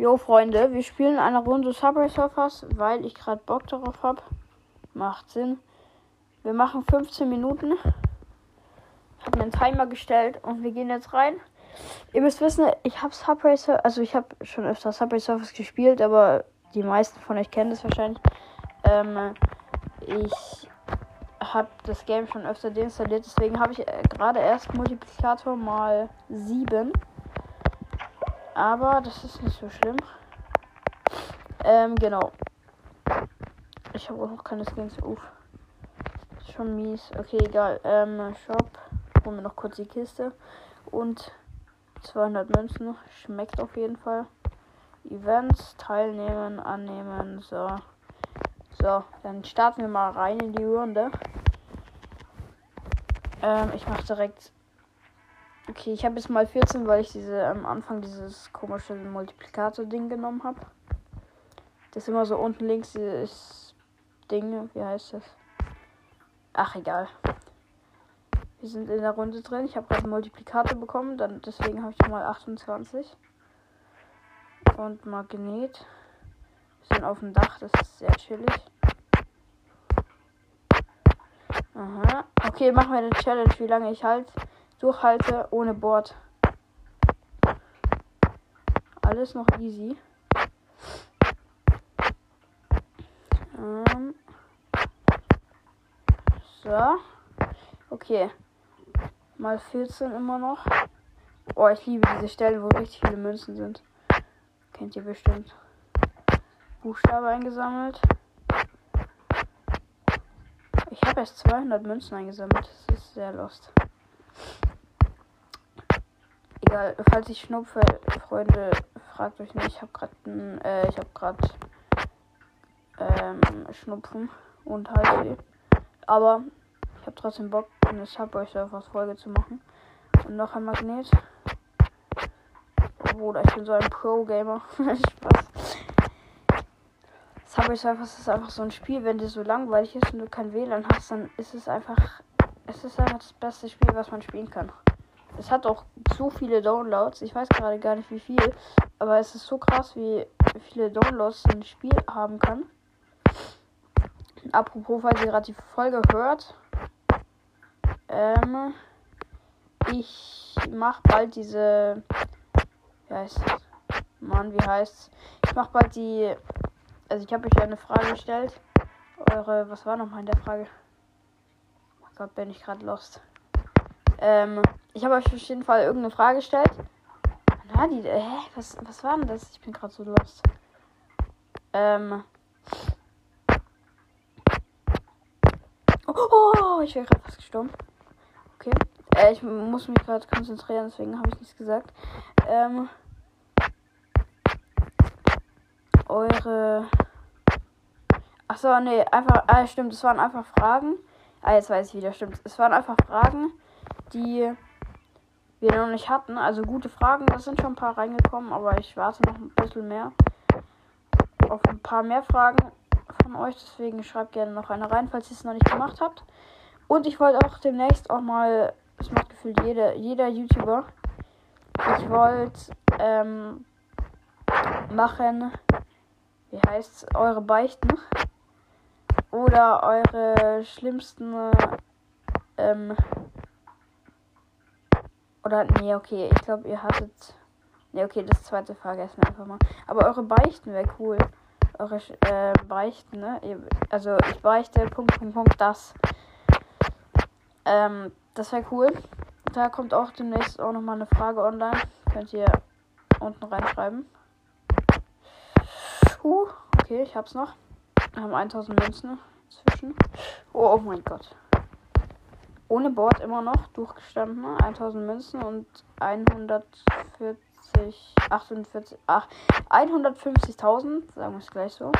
Jo, Freunde, wir spielen eine Runde Subway Surfers, weil ich gerade Bock darauf habe. Macht Sinn. Wir machen 15 Minuten. Ich habe mir einen Timer gestellt und wir gehen jetzt rein. Ihr müsst wissen, ich habe Subway Surfers, also ich habe schon öfter Subway Surfers gespielt, aber die meisten von euch kennen das wahrscheinlich. Ähm, ich habe das Game schon öfter deinstalliert, deswegen habe ich äh, gerade erst Multiplikator mal 7. Aber das ist nicht so schlimm. Ähm, genau. Ich habe auch noch keine Skins. Uff. Schon mies. Okay, egal. Ähm, Shop. Holen wir noch kurz die Kiste. Und 200 Münzen. Schmeckt auf jeden Fall. Events teilnehmen, annehmen. So. So, dann starten wir mal rein in die Runde. Ähm, ich mache direkt Okay, ich habe jetzt mal 14, weil ich diese am Anfang dieses komische Multiplikator-Ding genommen habe. Das ist immer so unten links dieses Ding. Wie heißt das? Ach, egal. Wir sind in der Runde drin. Ich habe gerade Multiplikator bekommen. Dann, deswegen habe ich mal 28. Und Magnet. Wir sind auf dem Dach. Das ist sehr chillig. Aha. Okay, machen wir eine Challenge, wie lange ich halt durchhalte ohne Bord. Alles noch easy. Ähm. So. Okay. Mal 14 immer noch. Oh, ich liebe diese Stellen, wo richtig viele Münzen sind. Kennt ihr bestimmt. Buchstabe eingesammelt. Ich habe erst 200 Münzen eingesammelt. Das ist sehr lost. Egal, falls ich schnupfe, Freunde, fragt euch nicht. Ich habe gerade äh, ich habe gerade ähm, Schnupfen und Halsweh. Aber ich habe trotzdem Bock, eine Subway Surfers Folge zu machen. Und noch ein Magnet. Bruder, ich bin so ein Pro-Gamer. Spaß. Subway Surfers ist einfach so ein Spiel, wenn dir so langweilig ist und du kein WLAN hast, dann ist es einfach, es ist einfach das beste Spiel, was man spielen kann. Es hat auch so viele Downloads. Ich weiß gerade gar nicht wie viel. Aber es ist so krass, wie viele Downloads ein Spiel haben kann. Apropos, falls ihr gerade die Folge hört. Ähm, ich mache bald diese. Wie heißt Mann, wie heißt's? Ich mache bald die. Also ich habe euch eine Frage gestellt. Eure. Was war nochmal in der Frage? Oh mein Gott, bin ich gerade lost. Ähm, ich habe euch auf jeden Fall irgendeine Frage gestellt. Na, die. Äh, hä? Was, was war denn das? Ich bin gerade so lost. Ähm. Oh, oh ich wäre gerade fast gestorben. Okay. Äh, ich muss mich gerade konzentrieren, deswegen habe ich nichts gesagt. Ähm. Eure. Achso, nee, einfach. Ah, stimmt, es waren einfach Fragen. Ah, jetzt weiß ich wieder, stimmt. Es waren einfach Fragen, die wir noch nicht hatten. Also gute Fragen, da sind schon ein paar reingekommen, aber ich warte noch ein bisschen mehr auf ein paar mehr Fragen von euch. Deswegen schreibt gerne noch eine rein, falls ihr es noch nicht gemacht habt. Und ich wollte auch demnächst auch mal, das macht gefühlt jeder, jeder YouTuber, ich wollte ähm, machen, wie heißt eure Beichten oder eure schlimmsten ähm, oder, nee, okay, ich glaube, ihr hattet. Nee, okay, das zweite vergessen einfach mal. Aber eure Beichten wäre cool. Eure äh, Beichten, ne? Also, ich beichte, Punkt, Punkt, Punkt, das. Ähm, das wäre cool. Da kommt auch demnächst auch nochmal eine Frage online. Könnt ihr unten reinschreiben. Uh, okay, ich hab's noch. Wir haben 1000 Münzen zwischen. Oh, oh mein Gott ohne Board immer noch durchgestanden. 1000 Münzen und 140, 48, ach, 150.000, sagen wir es gleich so.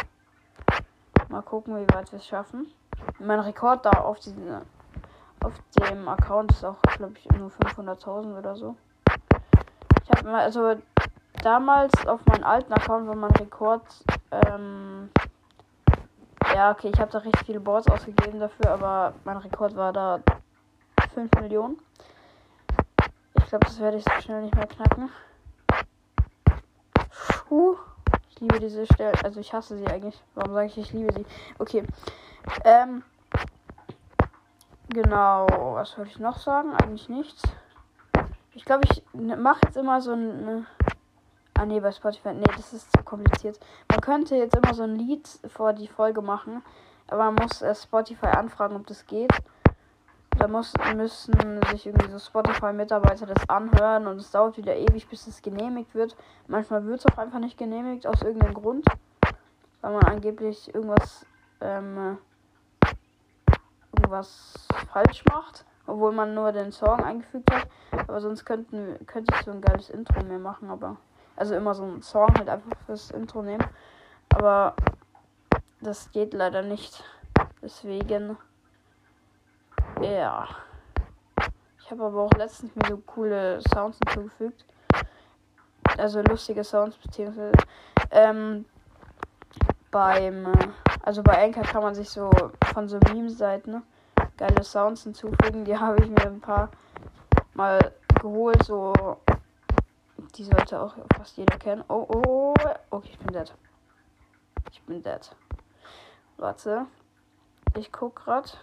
Mal gucken, wie weit wir es schaffen. Mein Rekord da auf, diesen, auf dem Account ist auch, glaube ich, nur 500.000 oder so. Ich habe mal, also damals auf meinem alten Account war mein Rekord, ähm, ja, okay, ich habe da richtig viele Boards ausgegeben dafür, aber mein Rekord war da 5 Millionen. Ich glaube, das werde ich so schnell nicht mehr knacken. Uh, Ich liebe diese Stelle. Also ich hasse sie eigentlich. Warum sage ich, ich liebe sie? Okay. Ähm. Genau. Was wollte ich noch sagen? Eigentlich nichts. Ich glaube, ich mache jetzt immer so ein. Ah nee, bei Spotify. Nee, das ist zu kompliziert. Man könnte jetzt immer so ein Lied vor die Folge machen. Aber man muss erst Spotify anfragen, ob das geht. Da muss, müssen sich irgendwie so Spotify-Mitarbeiter das anhören und es dauert wieder ewig, bis es genehmigt wird. Manchmal wird es auch einfach nicht genehmigt, aus irgendeinem Grund. Weil man angeblich irgendwas, ähm, irgendwas falsch macht, obwohl man nur den Song eingefügt hat. Aber sonst könnten, könnte ich so ein geiles Intro mehr machen, aber. Also immer so einen Song halt einfach fürs Intro nehmen. Aber das geht leider nicht. Deswegen. Ja. Ich habe aber auch letztens mir so coole Sounds hinzugefügt. Also lustige Sounds, beziehungsweise ähm, beim, also bei Anchor kann man sich so von so Meme-Seiten ne, geile Sounds hinzufügen. Die habe ich mir ein paar mal geholt, so die sollte auch fast jeder kennen. Oh, oh, okay, ich bin dead. Ich bin dead. Warte. Ich guck grad.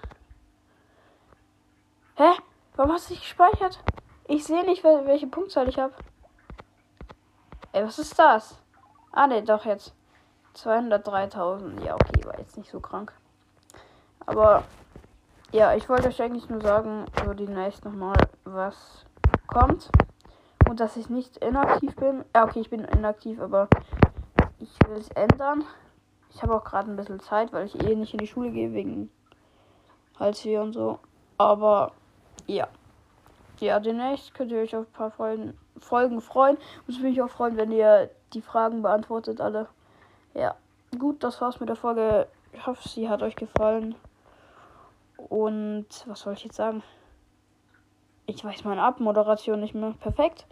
Hä? Warum hast du nicht gespeichert? Ich sehe nicht, welche Punktzahl ich habe. Ey, was ist das? Ah, ne, doch jetzt. 203.000. Ja, okay, war jetzt nicht so krank. Aber, ja, ich wollte euch eigentlich nur sagen, so demnächst nochmal, was kommt. Und dass ich nicht inaktiv bin. Ja, okay, ich bin inaktiv, aber ich will es ändern. Ich habe auch gerade ein bisschen Zeit, weil ich eh nicht in die Schule gehe wegen Hals hier und so. Aber ja. Ja, demnächst könnt ihr euch auf ein paar Folgen, Folgen freuen. Und ich würde mich auch freuen, wenn ihr die Fragen beantwortet alle. Ja. Gut, das war's mit der Folge. Ich hoffe, sie hat euch gefallen. Und was soll ich jetzt sagen? Ich weiß meine Abmoderation nicht mehr. Perfekt.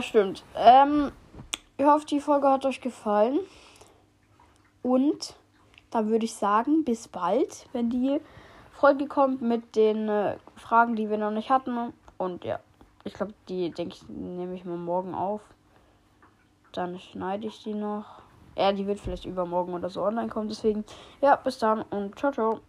Stimmt. Ähm, ich hoffe, die Folge hat euch gefallen. Und da würde ich sagen, bis bald, wenn die Folge kommt mit den äh, Fragen, die wir noch nicht hatten. Und ja, ich glaube, die, denke ich, nehme ich mal morgen auf. Dann schneide ich die noch. Ja, die wird vielleicht übermorgen oder so online kommen. Deswegen, ja, bis dann und ciao, ciao.